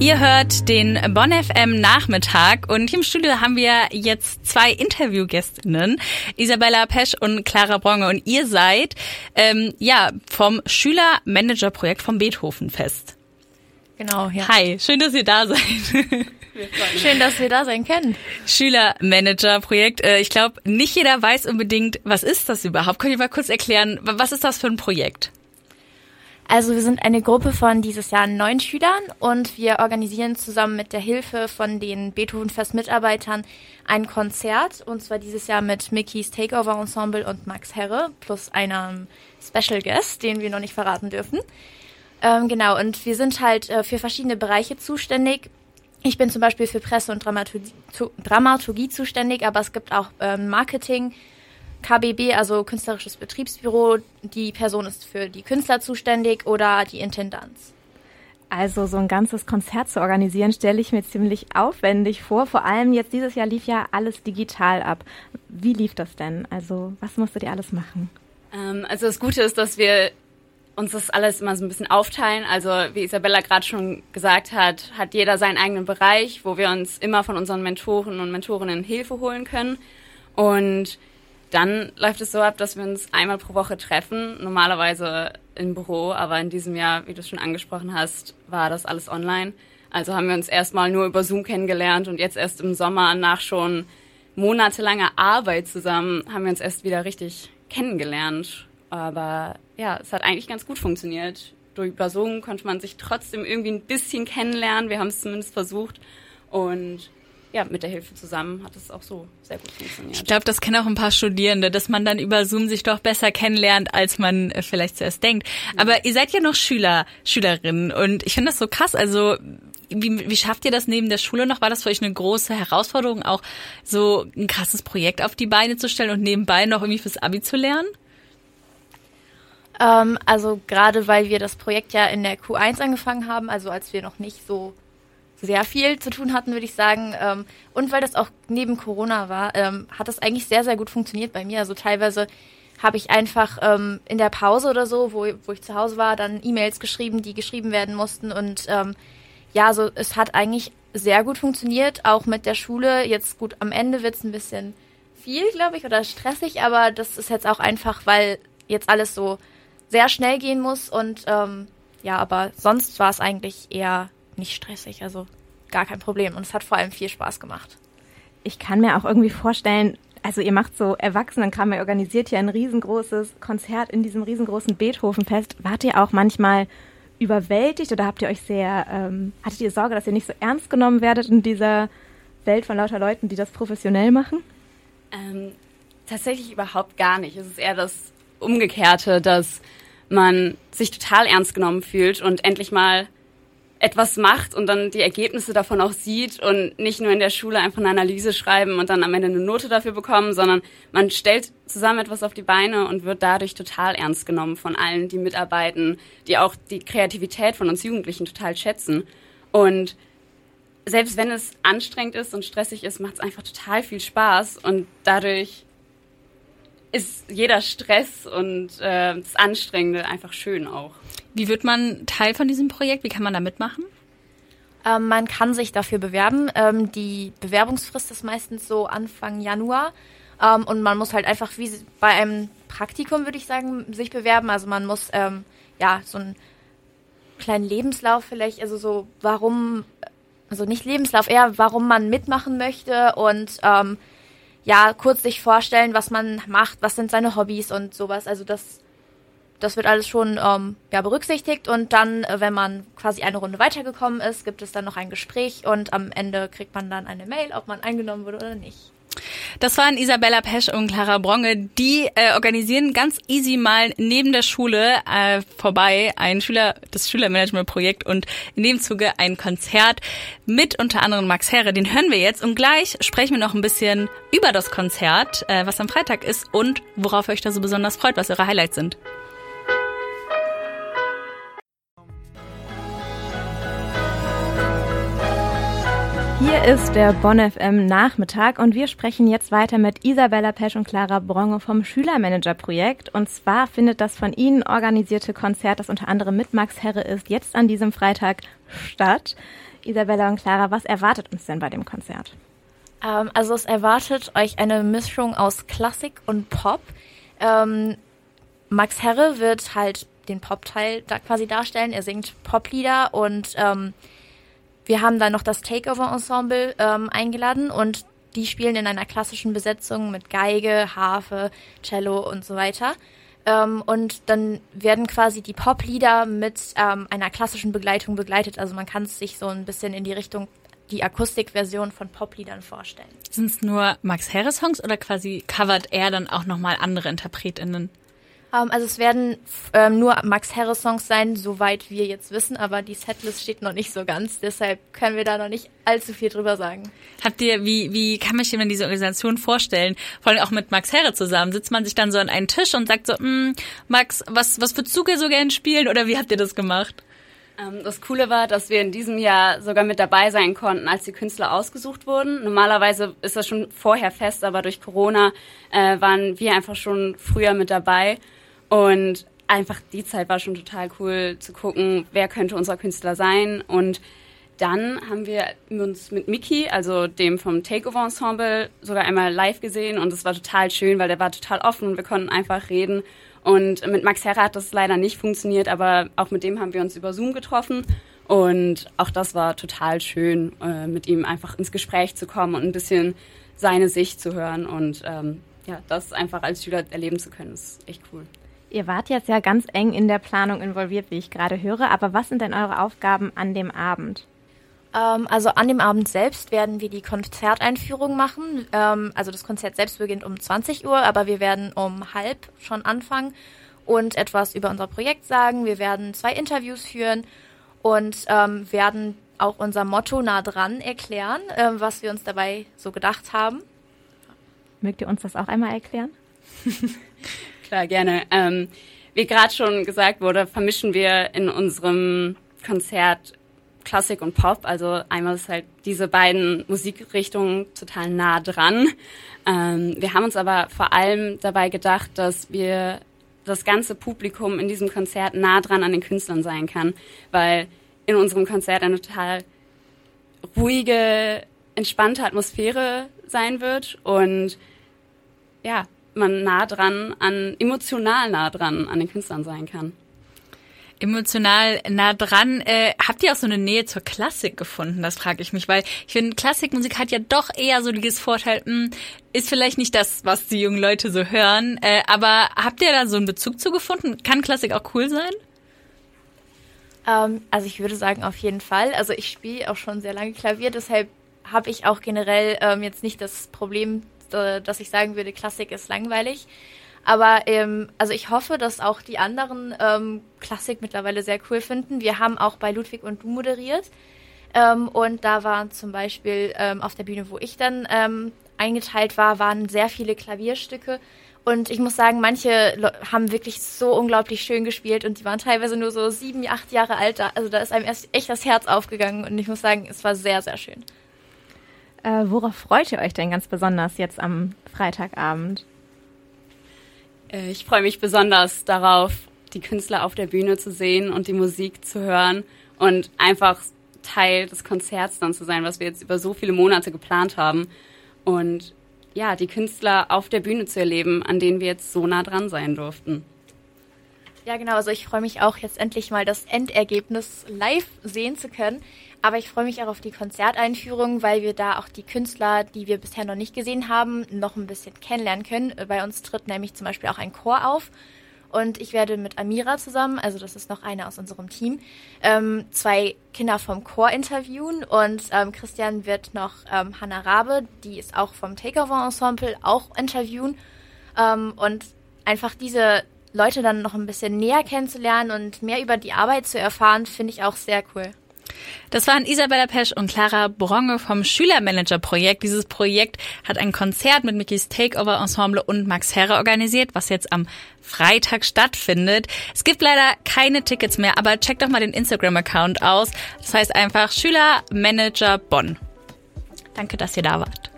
Ihr hört den Bonn FM Nachmittag und hier im Studio haben wir jetzt zwei Interviewgästinnen, Isabella Pesch und Clara Bronge und ihr seid ähm, ja vom Schülermanager-Projekt vom Beethovenfest. Genau, ja. Hi, schön, dass ihr da seid. Schön, dass wir da sein können. Schülermanager-Projekt. Äh, ich glaube, nicht jeder weiß unbedingt, was ist das überhaupt. Könnt ihr mal kurz erklären, was ist das für ein Projekt? Also wir sind eine Gruppe von dieses Jahr neun Schülern und wir organisieren zusammen mit der Hilfe von den Beethovenfest-Mitarbeitern ein Konzert und zwar dieses Jahr mit Mickeys Takeover Ensemble und Max Herre plus einem Special Guest, den wir noch nicht verraten dürfen. Ähm, genau, und wir sind halt äh, für verschiedene Bereiche zuständig. Ich bin zum Beispiel für Presse und Dramaturgie, Dramaturgie zuständig, aber es gibt auch ähm, Marketing, KBB, also Künstlerisches Betriebsbüro, die Person ist für die Künstler zuständig oder die Intendanz. Also so ein ganzes Konzert zu organisieren, stelle ich mir ziemlich aufwendig vor. Vor allem jetzt dieses Jahr lief ja alles digital ab. Wie lief das denn? Also was musstet ihr alles machen? Ähm, also das Gute ist, dass wir uns das alles immer so ein bisschen aufteilen. Also wie Isabella gerade schon gesagt hat, hat jeder seinen eigenen Bereich, wo wir uns immer von unseren Mentoren und Mentorinnen Hilfe holen können. Und dann läuft es so ab, dass wir uns einmal pro Woche treffen, normalerweise im Büro, aber in diesem Jahr, wie du es schon angesprochen hast, war das alles online. Also haben wir uns erstmal nur über Zoom kennengelernt und jetzt erst im Sommer nach schon monatelanger Arbeit zusammen haben wir uns erst wieder richtig kennengelernt. Aber ja, es hat eigentlich ganz gut funktioniert. Durch Zoom konnte man sich trotzdem irgendwie ein bisschen kennenlernen. Wir haben es zumindest versucht und ja, mit der Hilfe zusammen hat es auch so sehr gut funktioniert. Ich glaube, das kennen auch ein paar Studierende, dass man dann über Zoom sich doch besser kennenlernt, als man äh, vielleicht zuerst denkt. Aber ihr seid ja noch Schüler, Schülerinnen und ich finde das so krass. Also wie, wie schafft ihr das neben der Schule noch? War das für euch eine große Herausforderung, auch so ein krasses Projekt auf die Beine zu stellen und nebenbei noch irgendwie fürs Abi zu lernen? Ähm, also gerade weil wir das Projekt ja in der Q1 angefangen haben, also als wir noch nicht so sehr viel zu tun hatten, würde ich sagen. Ähm, und weil das auch neben Corona war, ähm, hat das eigentlich sehr, sehr gut funktioniert bei mir. Also teilweise habe ich einfach ähm, in der Pause oder so, wo, wo ich zu Hause war, dann E-Mails geschrieben, die geschrieben werden mussten. Und ähm, ja, so es hat eigentlich sehr gut funktioniert, auch mit der Schule. Jetzt gut, am Ende wird es ein bisschen viel, glaube ich, oder stressig, aber das ist jetzt auch einfach, weil jetzt alles so sehr schnell gehen muss und ähm, ja, aber sonst war es eigentlich eher nicht stressig, also gar kein Problem. Und es hat vor allem viel Spaß gemacht. Ich kann mir auch irgendwie vorstellen, also ihr macht so Erwachsenenkram, ihr organisiert ja ein riesengroßes Konzert in diesem riesengroßen Beethovenfest. Wart ihr auch manchmal überwältigt oder habt ihr euch sehr, ähm, hattet ihr Sorge, dass ihr nicht so ernst genommen werdet in dieser Welt von lauter Leuten, die das professionell machen? Ähm, tatsächlich überhaupt gar nicht. Es ist eher das Umgekehrte, dass man sich total ernst genommen fühlt und endlich mal etwas macht und dann die Ergebnisse davon auch sieht und nicht nur in der Schule einfach eine Analyse schreiben und dann am Ende eine Note dafür bekommen, sondern man stellt zusammen etwas auf die Beine und wird dadurch total ernst genommen von allen, die mitarbeiten, die auch die Kreativität von uns Jugendlichen total schätzen. Und selbst wenn es anstrengend ist und stressig ist, macht es einfach total viel Spaß und dadurch ist jeder Stress und äh, das Anstrengende einfach schön auch. Wie wird man Teil von diesem Projekt? Wie kann man da mitmachen? Ähm, man kann sich dafür bewerben. Ähm, die Bewerbungsfrist ist meistens so Anfang Januar. Ähm, und man muss halt einfach wie bei einem Praktikum, würde ich sagen, sich bewerben. Also man muss ähm, ja so einen kleinen Lebenslauf vielleicht, also so warum, also nicht Lebenslauf, eher warum man mitmachen möchte und ähm, ja, kurz sich vorstellen, was man macht, was sind seine Hobbys und sowas. Also das das wird alles schon ähm, ja, berücksichtigt und dann, äh, wenn man quasi eine Runde weitergekommen ist, gibt es dann noch ein Gespräch und am Ende kriegt man dann eine Mail, ob man eingenommen wurde oder nicht. Das waren Isabella Pesch und Clara Bronge. Die äh, organisieren ganz easy mal neben der Schule äh, vorbei ein Schüler, das Schülermanagement-Projekt und in dem Zuge ein Konzert mit unter anderem Max Herre. Den hören wir jetzt und gleich sprechen wir noch ein bisschen über das Konzert, äh, was am Freitag ist und worauf ihr euch da so besonders freut, was eure Highlights sind. Hier ist der Bonn FM Nachmittag und wir sprechen jetzt weiter mit Isabella Pesch und Clara Bronge vom Schülermanager-Projekt. Und zwar findet das von Ihnen organisierte Konzert, das unter anderem mit Max Herre ist, jetzt an diesem Freitag statt. Isabella und Clara, was erwartet uns denn bei dem Konzert? Ähm, also es erwartet euch eine Mischung aus Klassik und Pop. Ähm, Max Herre wird halt den Pop-Teil da quasi darstellen. Er singt Poplieder und ähm, wir haben dann noch das Takeover-Ensemble ähm, eingeladen und die spielen in einer klassischen Besetzung mit Geige, Harfe, Cello und so weiter. Ähm, und dann werden quasi die Poplieder mit ähm, einer klassischen Begleitung begleitet. Also man kann es sich so ein bisschen in die Richtung die Akustikversion von Popliedern vorstellen. Sind es nur Max Herre Songs oder quasi covert er dann auch nochmal andere InterpretInnen? Ähm, also es werden ähm, nur Max Herre Songs sein, soweit wir jetzt wissen, aber die Setlist steht noch nicht so ganz, deshalb können wir da noch nicht allzu viel drüber sagen. Habt ihr, wie, wie kann man sich denn diese Organisation vorstellen? Vor allem auch mit Max Herre zusammen. Sitzt man sich dann so an einen Tisch und sagt so, mm, Max, was, was würdest du so gern spielen oder wie habt ihr das gemacht? Ähm, das Coole war, dass wir in diesem Jahr sogar mit dabei sein konnten, als die Künstler ausgesucht wurden. Normalerweise ist das schon vorher fest, aber durch Corona äh, waren wir einfach schon früher mit dabei. Und einfach die Zeit war schon total cool zu gucken, wer könnte unser Künstler sein. Und dann haben wir uns mit Miki, also dem vom Takeover Ensemble, sogar einmal live gesehen und es war total schön, weil der war total offen und wir konnten einfach reden. Und mit Max Herrer hat das leider nicht funktioniert, aber auch mit dem haben wir uns über Zoom getroffen. Und auch das war total schön, äh, mit ihm einfach ins Gespräch zu kommen und ein bisschen seine Sicht zu hören. Und ähm, ja, das einfach als Schüler erleben zu können, ist echt cool. Ihr wart jetzt ja ganz eng in der Planung involviert, wie ich gerade höre, aber was sind denn eure Aufgaben an dem Abend? Ähm, also an dem Abend selbst werden wir die Konzerteinführung machen. Ähm, also das Konzert selbst beginnt um 20 Uhr, aber wir werden um halb schon anfangen und etwas über unser Projekt sagen. Wir werden zwei Interviews führen und ähm, werden auch unser Motto nah dran erklären, äh, was wir uns dabei so gedacht haben. Mögt ihr uns das auch einmal erklären? Klar, gerne. Ähm, wie gerade schon gesagt wurde, vermischen wir in unserem Konzert Klassik und Pop. Also einmal ist halt diese beiden Musikrichtungen total nah dran. Ähm, wir haben uns aber vor allem dabei gedacht, dass wir das ganze Publikum in diesem Konzert nah dran an den Künstlern sein kann, weil in unserem Konzert eine total ruhige, entspannte Atmosphäre sein wird und ja, man nah dran an, emotional nah dran an den Künstlern sein kann. Emotional nah dran. Äh, habt ihr auch so eine Nähe zur Klassik gefunden? Das frage ich mich, weil ich finde, Klassikmusik hat ja doch eher so dieses Vorteil, mh, hm, ist vielleicht nicht das, was die jungen Leute so hören. Äh, aber habt ihr da so einen Bezug zu gefunden? Kann Klassik auch cool sein? Ähm, also ich würde sagen, auf jeden Fall. Also ich spiele auch schon sehr lange Klavier, deshalb habe ich auch generell ähm, jetzt nicht das Problem äh, dass ich sagen würde, Klassik ist langweilig. Aber ähm, also ich hoffe, dass auch die anderen ähm, Klassik mittlerweile sehr cool finden. Wir haben auch bei Ludwig und Du moderiert. Ähm, und da waren zum Beispiel ähm, auf der Bühne, wo ich dann ähm, eingeteilt war, waren sehr viele Klavierstücke. Und ich muss sagen, manche Le haben wirklich so unglaublich schön gespielt und die waren teilweise nur so sieben, acht Jahre alt. Also da ist einem erst echt das Herz aufgegangen und ich muss sagen, es war sehr, sehr schön. Äh, worauf freut ihr euch denn ganz besonders jetzt am Freitagabend? Äh, ich freue mich besonders darauf, die Künstler auf der Bühne zu sehen und die Musik zu hören und einfach Teil des Konzerts dann zu sein, was wir jetzt über so viele Monate geplant haben. Und ja, die Künstler auf der Bühne zu erleben, an denen wir jetzt so nah dran sein durften. Ja, genau. Also ich freue mich auch jetzt endlich mal das Endergebnis live sehen zu können. Aber ich freue mich auch auf die Konzerteinführung, weil wir da auch die Künstler, die wir bisher noch nicht gesehen haben, noch ein bisschen kennenlernen können. Bei uns tritt nämlich zum Beispiel auch ein Chor auf. Und ich werde mit Amira zusammen, also das ist noch eine aus unserem Team, ähm, zwei Kinder vom Chor interviewen. Und ähm, Christian wird noch ähm, Hannah Rabe, die ist auch vom Takeover Ensemble, auch interviewen. Ähm, und einfach diese Leute dann noch ein bisschen näher kennenzulernen und mehr über die Arbeit zu erfahren, finde ich auch sehr cool. Das waren Isabella Pesch und Clara Bronge vom Schülermanager-Projekt. Dieses Projekt hat ein Konzert mit Mickys Takeover Ensemble und Max Herre organisiert, was jetzt am Freitag stattfindet. Es gibt leider keine Tickets mehr, aber checkt doch mal den Instagram-Account aus. Das heißt einfach Schülermanager Bonn. Danke, dass ihr da wart.